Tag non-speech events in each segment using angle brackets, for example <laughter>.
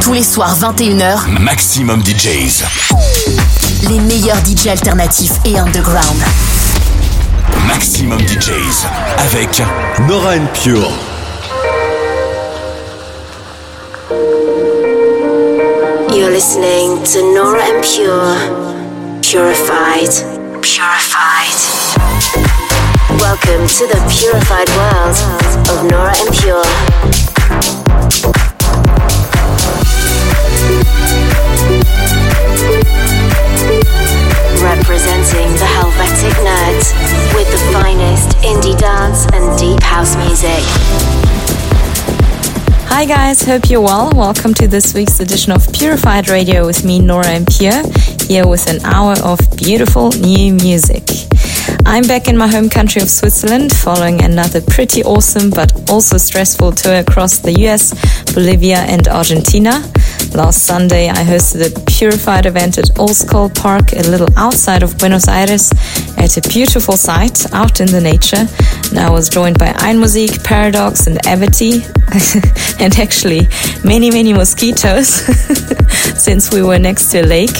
Tous les soirs 21h, Maximum DJs. Les meilleurs DJs alternatifs et underground. Maximum DJs avec Nora and Pure. You're listening to Nora En Pure. Purified. Purified. Welcome to the purified world of Nora En Pure. Representing the Helvetic Nerds with the finest indie dance and deep house music. Hi guys, hope you're well. Welcome to this week's edition of Purified Radio with me, Nora En Pure, here with an hour of beautiful new music. I'm back in my home country of Switzerland following another pretty awesome but also stressful tour across the US, Bolivia, and Argentina. Last Sunday, I hosted a purified event at Old Skull Park, a little outside of Buenos Aires, at a beautiful site out in the nature. And I was joined by Einmusik, Paradox, and Avity, <laughs> and actually many, many mosquitoes <laughs> since we were next to a lake.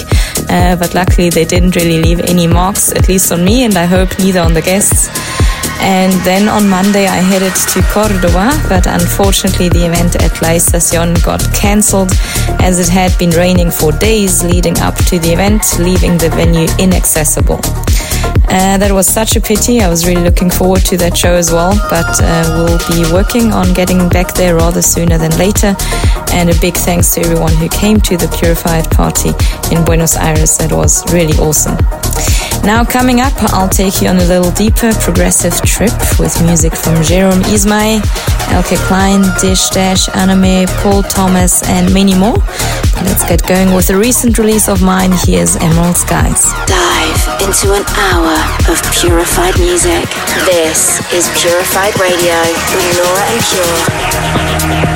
Uh, but luckily, they didn't really leave any marks, at least on me, and I hope neither on the guests. And then on Monday, I headed to Cordoba, but unfortunately, the event at La Estacion got cancelled as it had been raining for days leading up to the event, leaving the venue inaccessible. Uh, that was such a pity. I was really looking forward to that show as well, but uh, we'll be working on getting back there rather sooner than later. And a big thanks to everyone who came to the Purified Party in Buenos Aires. That was really awesome. Now, coming up, I'll take you on a little deeper progressive trip with music from Jerome Isma-Ae, Eelke Kleijn, Dish Dash, Anime, Paul Thomas, and many more. Let's get going with a recent release of mine. Here's Emerald Skies. Into an hour of purified music. This is Purified Radio with Nora En Pure.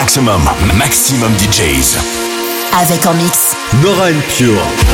Maximum, maximum DJs. Avec en mix. Nora Pure.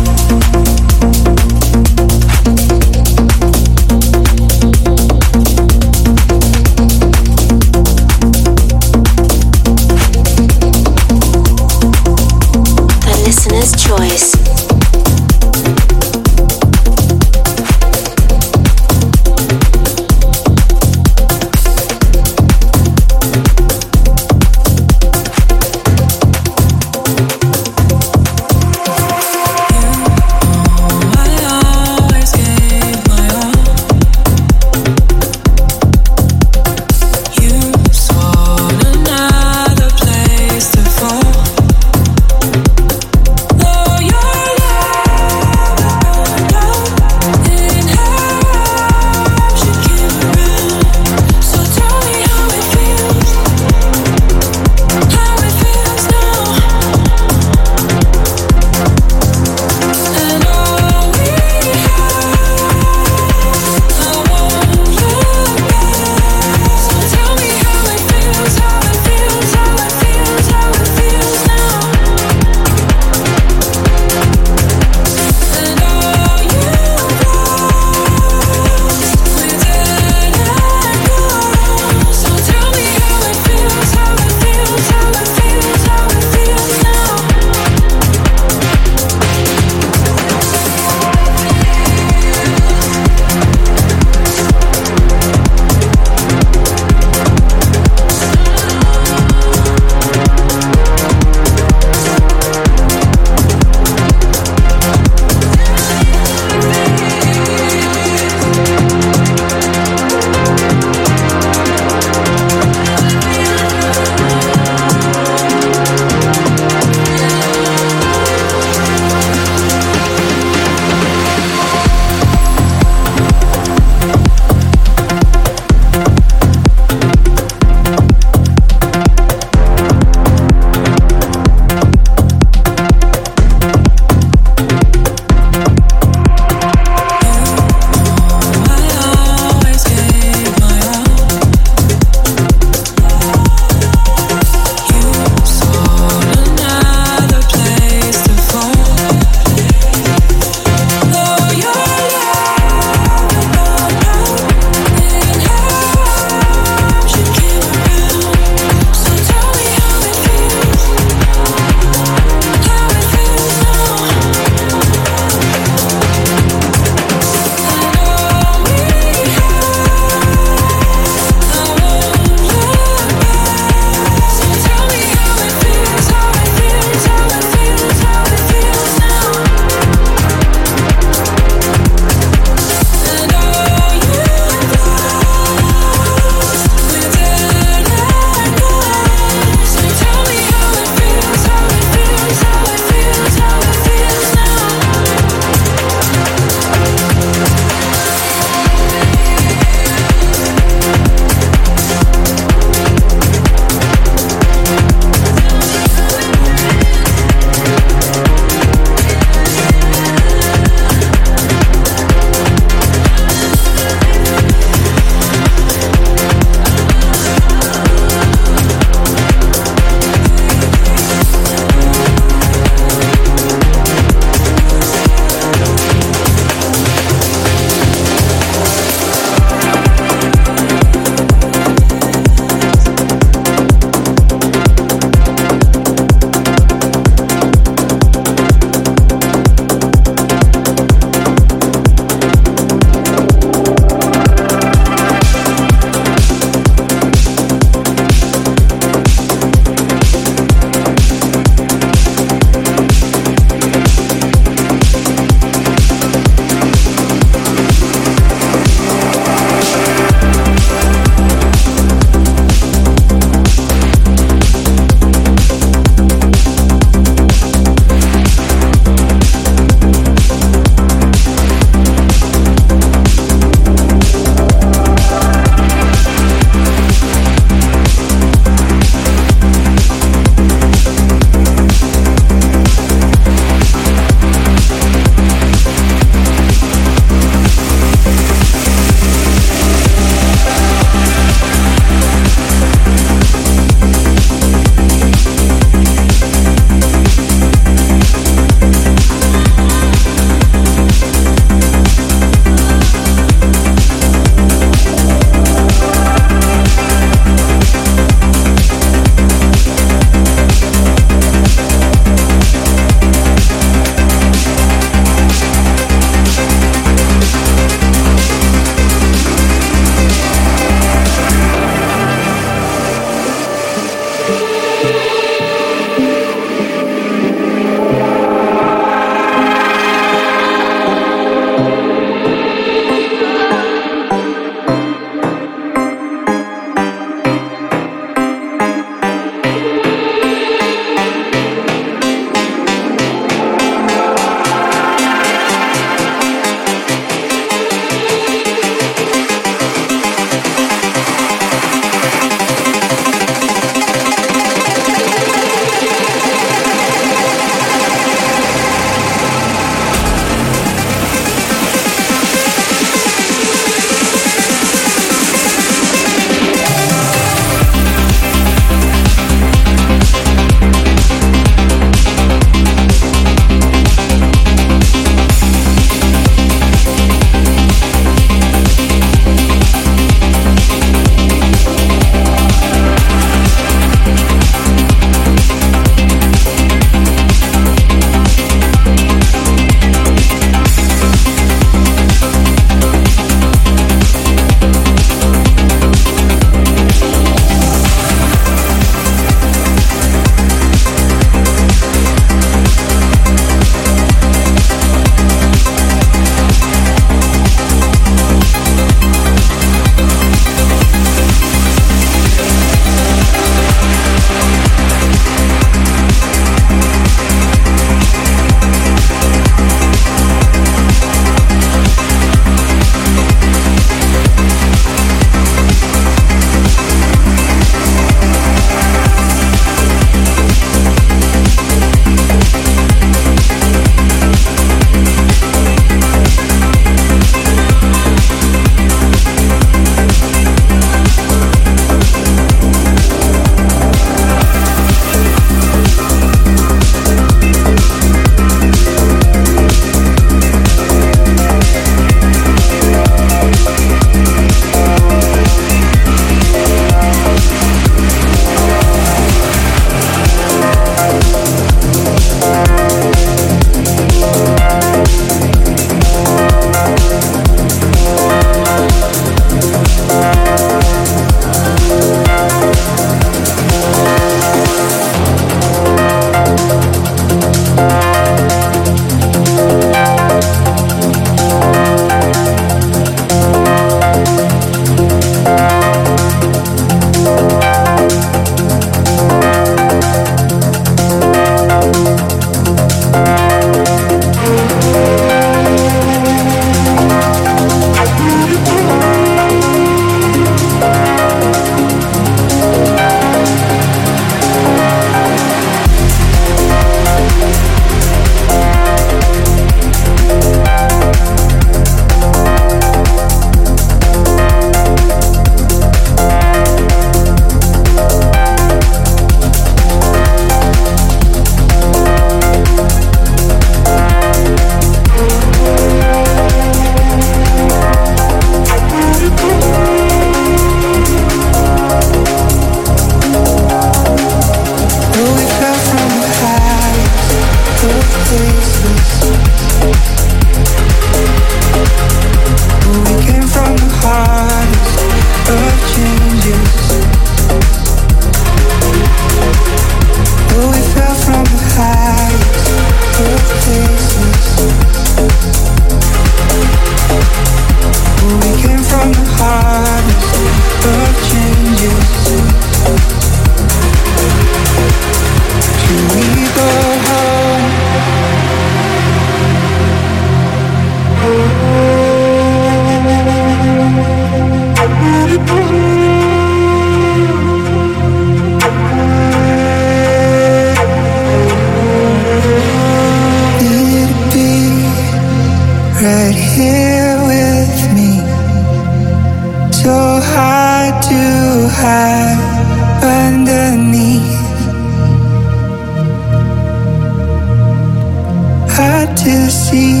See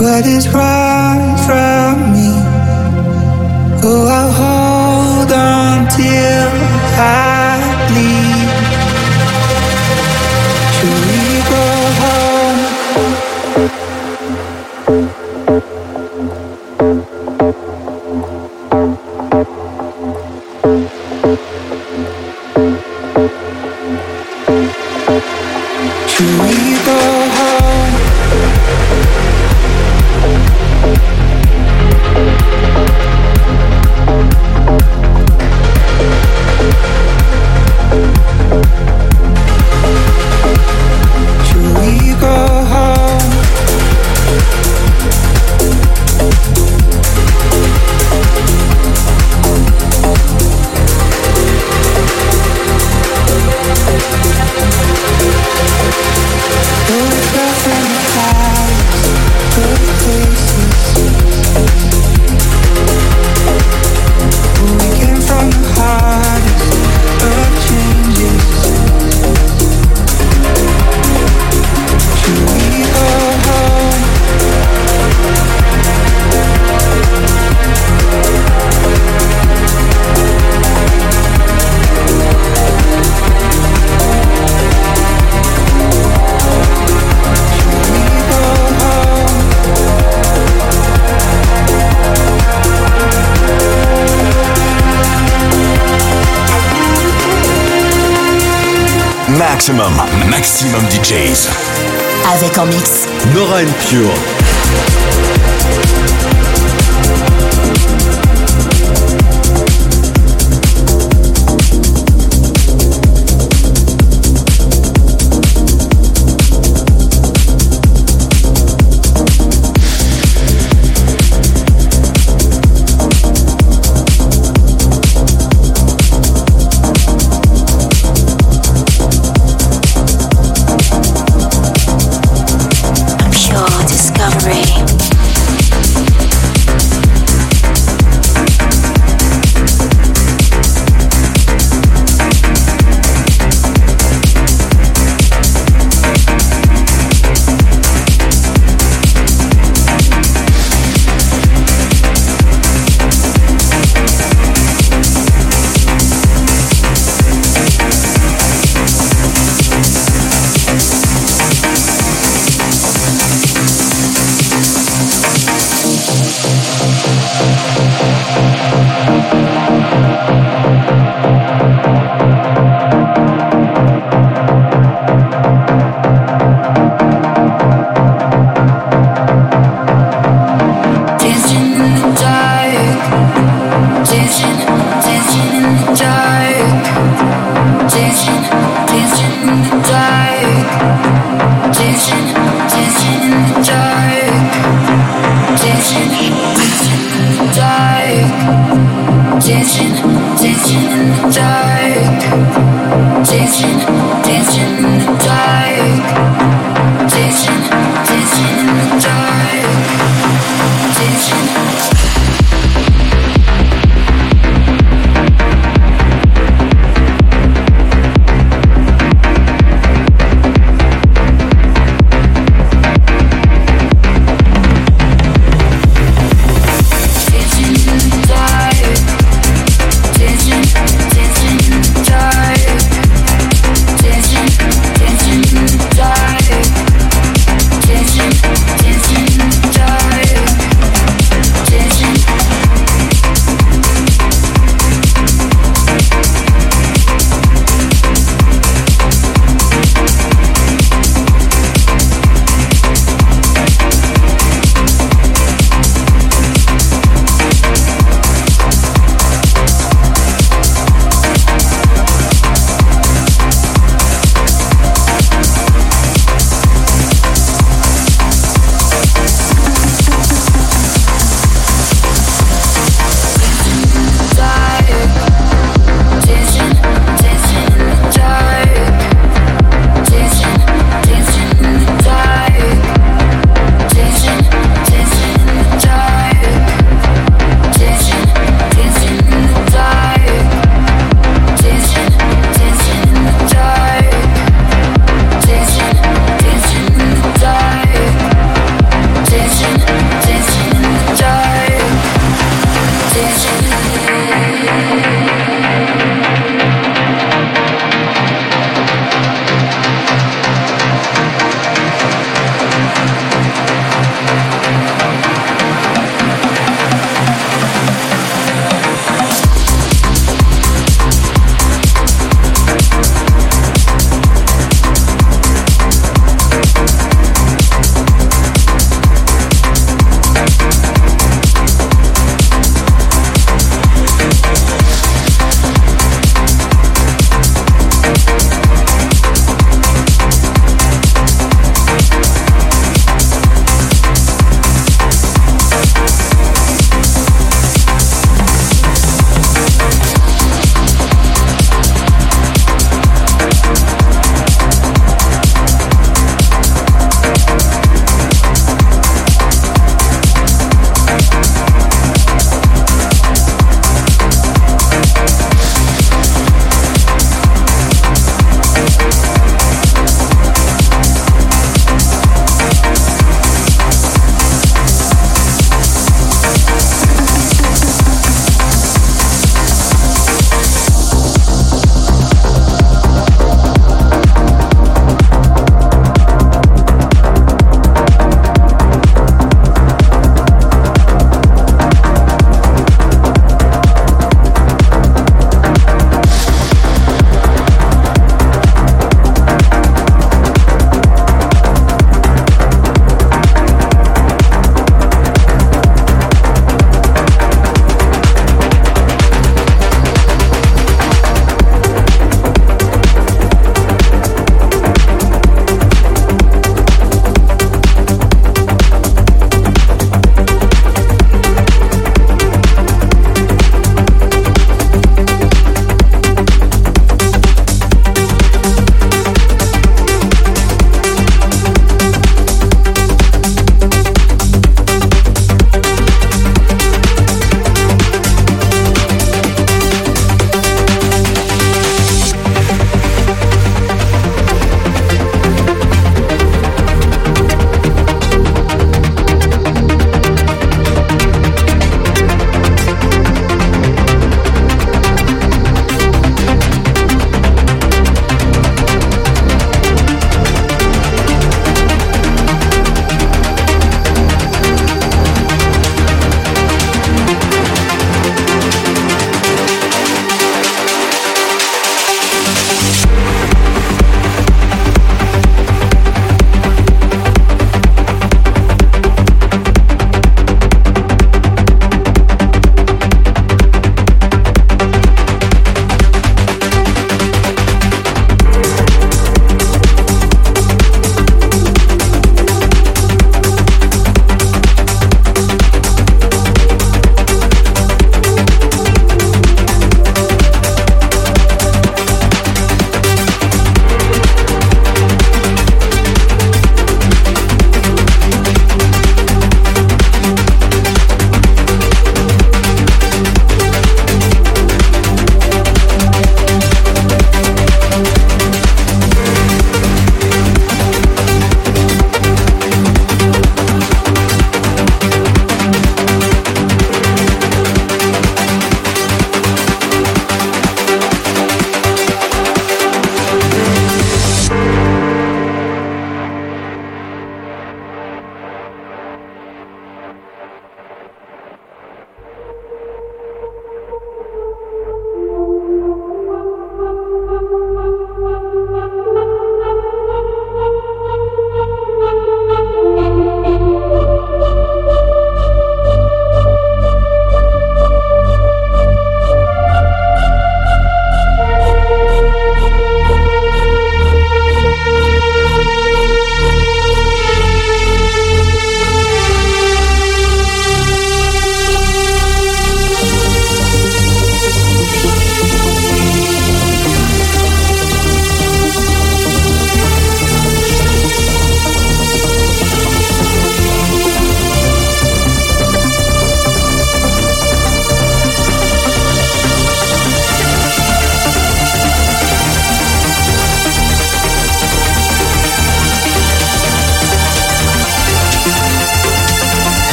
what is wrong from me. Oh, I'll hold on till I bleed.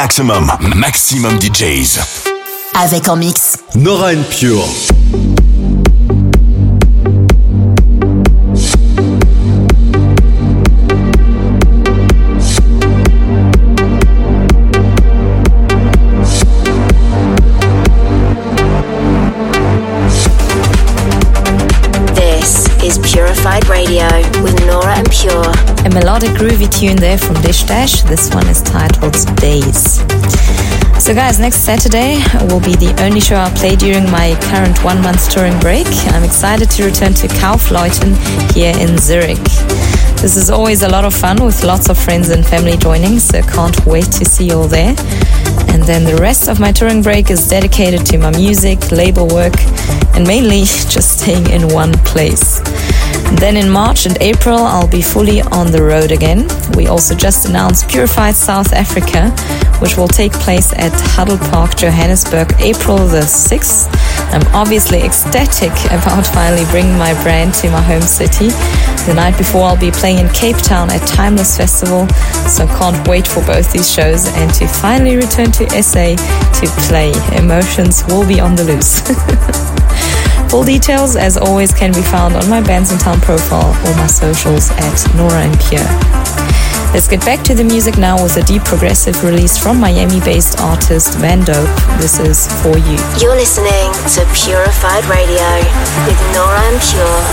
Maximum, maximum DJs. Avec en mix. Nora and Pure. A melodic groovy tune there from Dish Dash. This one is titled Days. So, guys, next Saturday will be the only show I'll play during my current one month touring break. I'm excited to return to Kaufleuten here in Zurich. This is always a lot of fun with lots of friends and family joining, so can't wait to see you all there. And then the rest of my touring break is dedicated to my music, label work, and mainly <laughs> just staying in one place. Then in March and April, I'll be fully on the road again. We also just announced Purified South Africa, which will take place at Huddle Park, Johannesburg, April the 6th. I'm obviously ecstatic about <laughs> finally bringing my brand to my home city. The night before, I'll be playing in Cape Town at Timeless Festival, so can't wait for both these shows and to finally return to SA to play. Emotions will be on the loose. <laughs> Full details, as always, can be found on my Bandsintown profile or my socials at Nora En Pure. Let's get back to the music now with a deep progressive release from Miami based artist Van Dope. This is For You. You're listening to Purified Radio with Nora En Pure.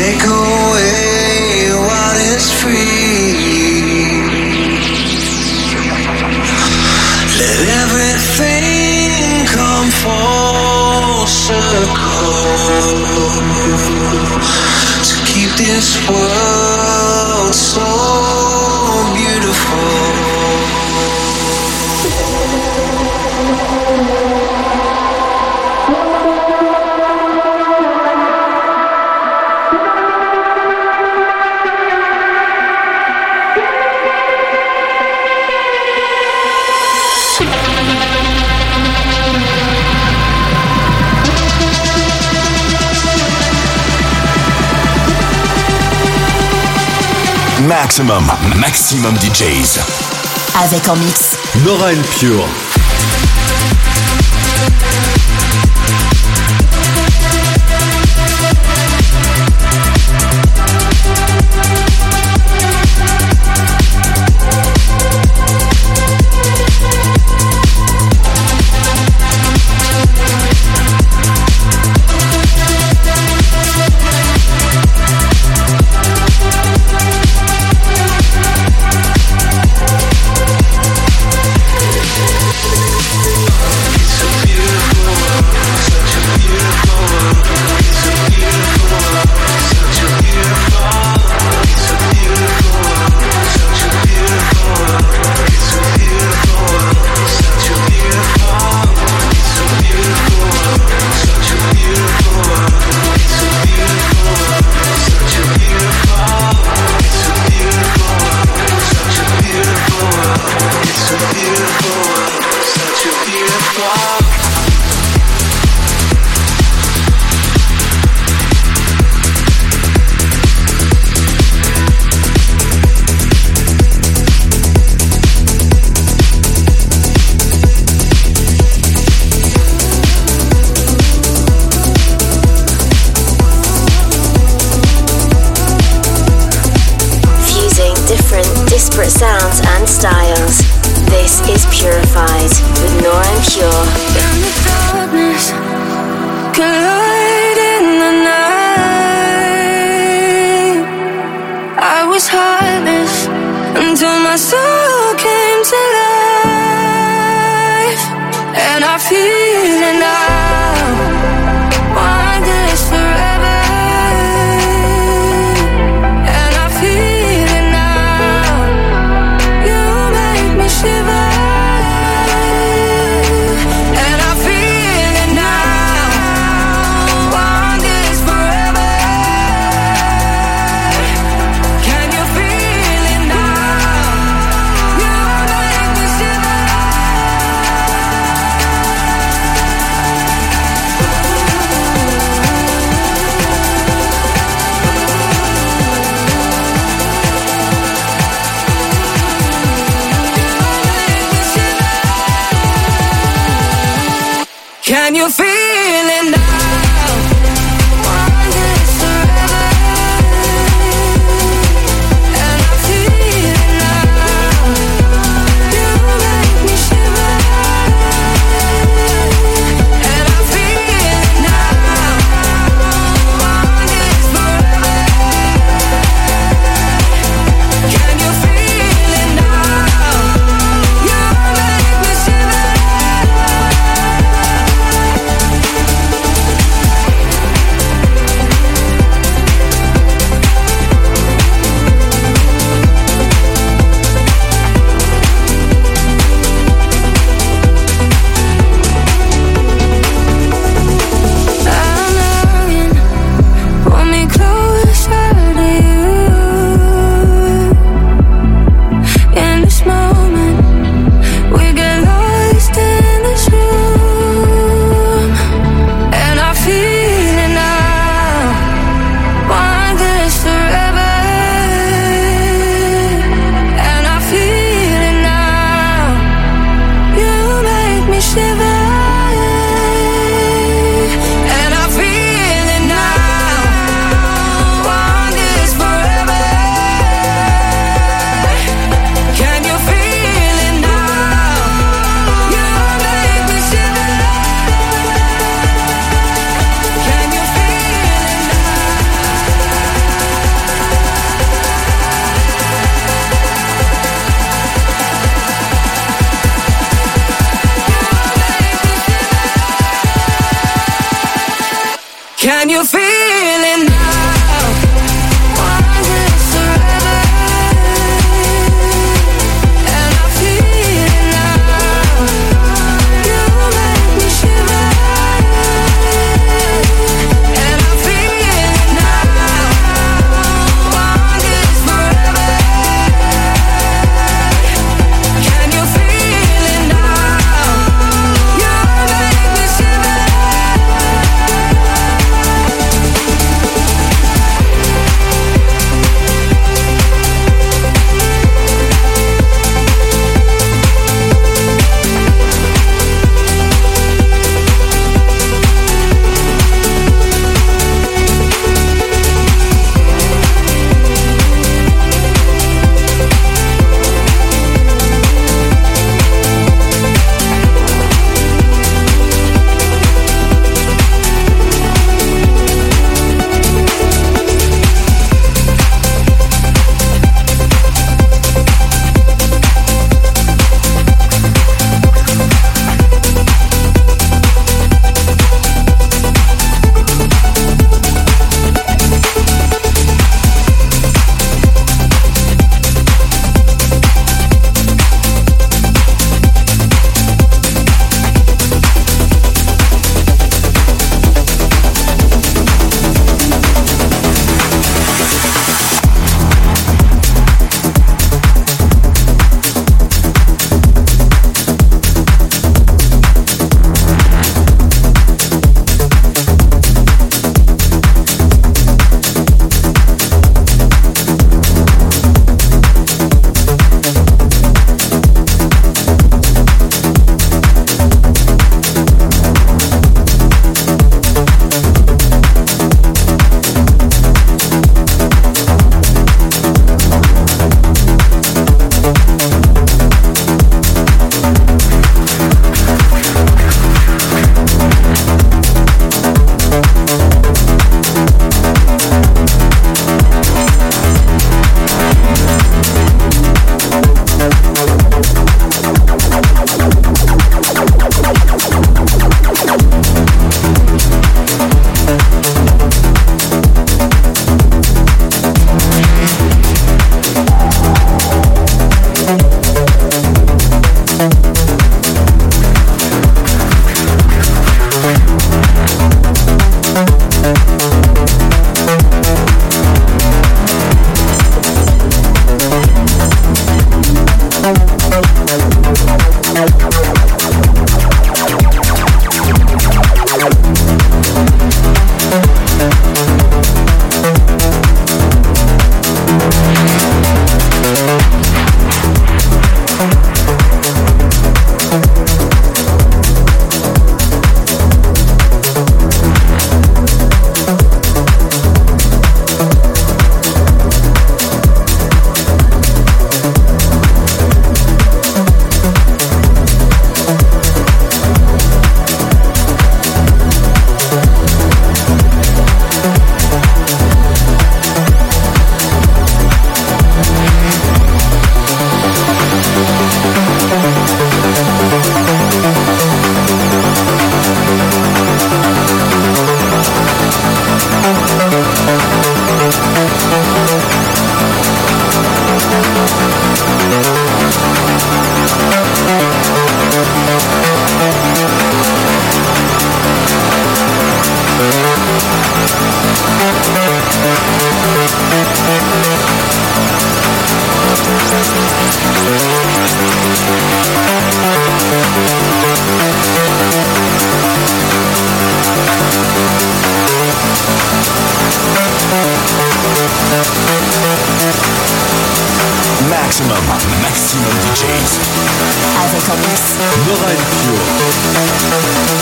Take away what is free. Let everything come full circle to keep this world so beautiful. maximum, maximum DJs. Avec en mix. Nora Pure.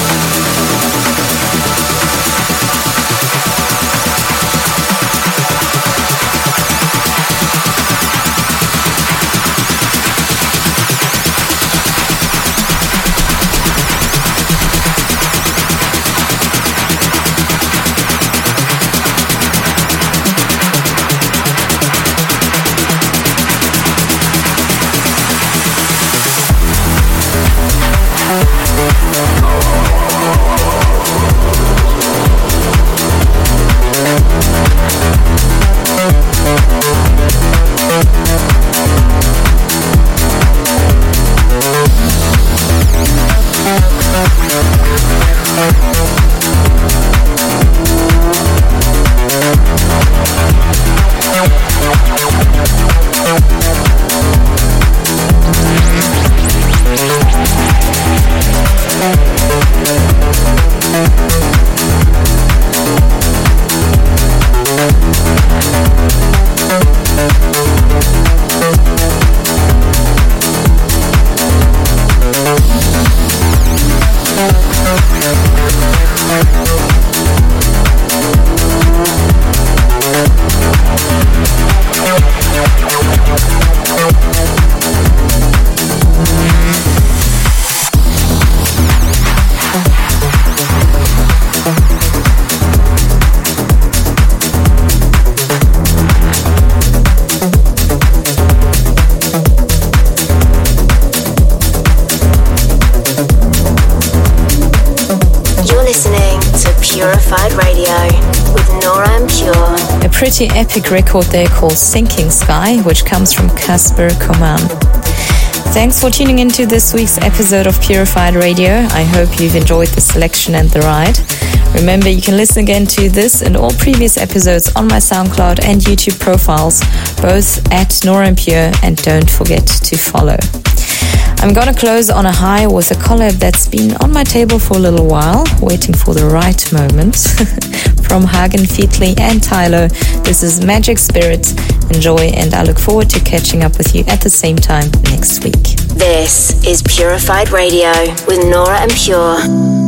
Thank pretty epic record there called Sinking Sky, which comes from Casper Koman. Thanks for tuning into this week's episode of Purified Radio. I hope you've enjoyed the selection and the ride. Remember, you can listen again to this and all previous episodes on my SoundCloud and YouTube profiles, both at Nora En Pure, and don't forget to follow. I'm gonna close on a high with a collab that's been on my table for a little while, waiting for the right moment. <laughs> From Hagen Feetly and Tyler, this is Magic Spirit. Enjoy, and I look forward to catching up with you at the same time next week. This is Purified Radio with Nora En Pure.